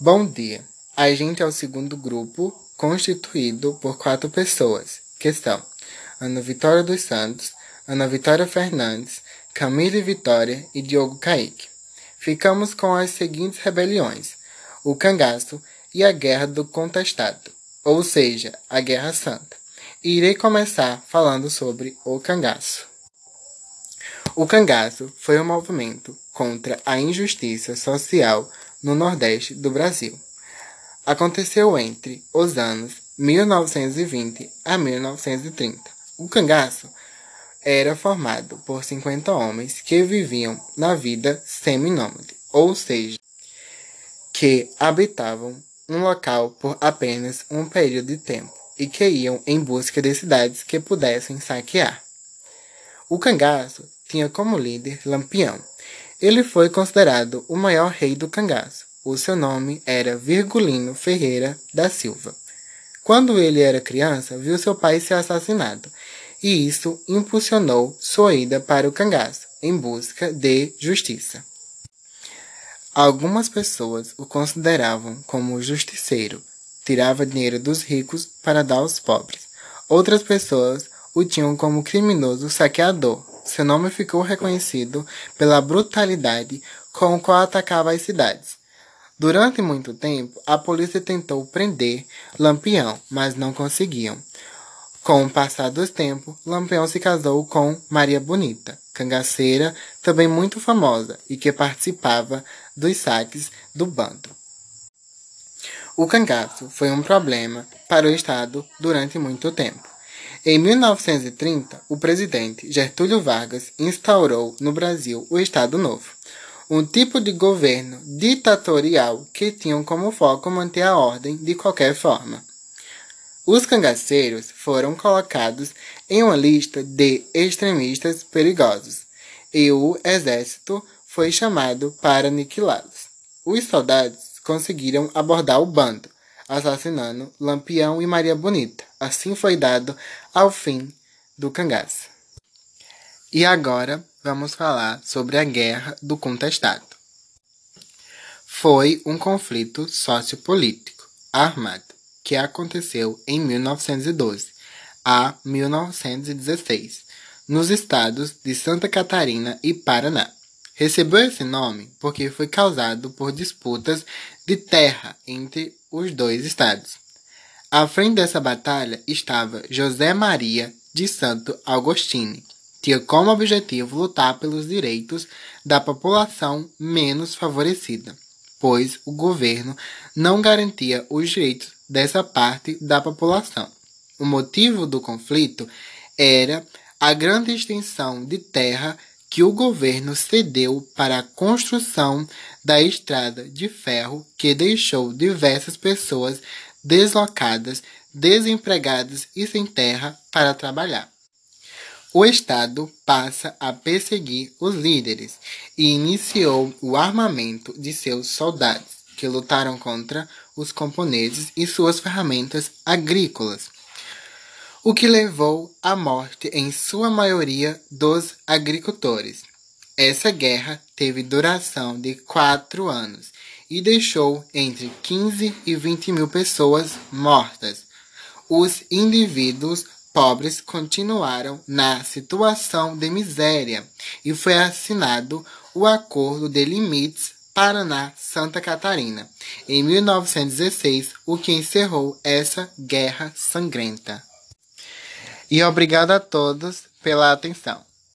Bom dia. A gente é o segundo grupo, constituído por quatro pessoas, que são Ana Vitória dos Santos, Ana Vitória Fernandes, Camille Vitória e Diogo Caíque. Ficamos com as seguintes rebeliões: o cangaço e a Guerra do Contestado, ou seja, a Guerra Santa. Irei começar falando sobre o cangaço. O cangaço foi um movimento contra a injustiça social no Nordeste do Brasil. Aconteceu entre os anos 1920 a 1930. O cangaço era formado por 50 homens que viviam na vida seminômade, ou seja, que habitavam um local por apenas um período de tempo e que iam em busca de cidades que pudessem saquear. O cangaço tinha como líder Lampião, ele foi considerado o maior rei do cangaço. O seu nome era Virgulino Ferreira da Silva. Quando ele era criança, viu seu pai ser assassinado, e isso impulsionou sua ida para o cangaço, em busca de justiça. Algumas pessoas o consideravam como justiceiro, tirava dinheiro dos ricos para dar aos pobres. Outras pessoas o tinham como criminoso saqueador, seu nome ficou reconhecido pela brutalidade com qual atacava as cidades. Durante muito tempo, a polícia tentou prender Lampião, mas não conseguiam. Com o passar do tempo, Lampião se casou com Maria Bonita, cangaceira também muito famosa e que participava dos saques do bando. O cangaço foi um problema para o Estado durante muito tempo. Em 1930, o presidente Getúlio Vargas instaurou no Brasil o Estado Novo, um tipo de governo ditatorial que tinha como foco manter a ordem de qualquer forma. Os cangaceiros foram colocados em uma lista de extremistas perigosos e o exército foi chamado para aniquilá-los. Os soldados conseguiram abordar o bando, assassinando Lampião e Maria Bonita. Assim foi dado ao fim do cangaço. E agora vamos falar sobre a Guerra do Contestado. Foi um conflito sociopolítico armado que aconteceu em 1912 a 1916 nos estados de Santa Catarina e Paraná. Recebeu esse nome porque foi causado por disputas de terra entre os dois estados. À frente dessa batalha estava José Maria de Santo Agostini. Tinha como objetivo lutar pelos direitos da população menos favorecida, pois o governo não garantia os direitos dessa parte da população. O motivo do conflito era a grande extensão de terra que o governo cedeu para a construção da estrada de ferro que deixou diversas pessoas deslocadas, desempregadas e sem terra para trabalhar. O Estado passa a perseguir os líderes e iniciou o armamento de seus soldados, que lutaram contra os camponeses e suas ferramentas agrícolas o que levou à morte, em sua maioria, dos agricultores. Essa guerra teve duração de quatro anos e deixou entre 15 e 20 mil pessoas mortas. Os indivíduos pobres continuaram na situação de miséria e foi assinado o Acordo de Limites Paraná-Santa Catarina, em 1916, o que encerrou essa guerra sangrenta. E obrigado a todos pela atenção.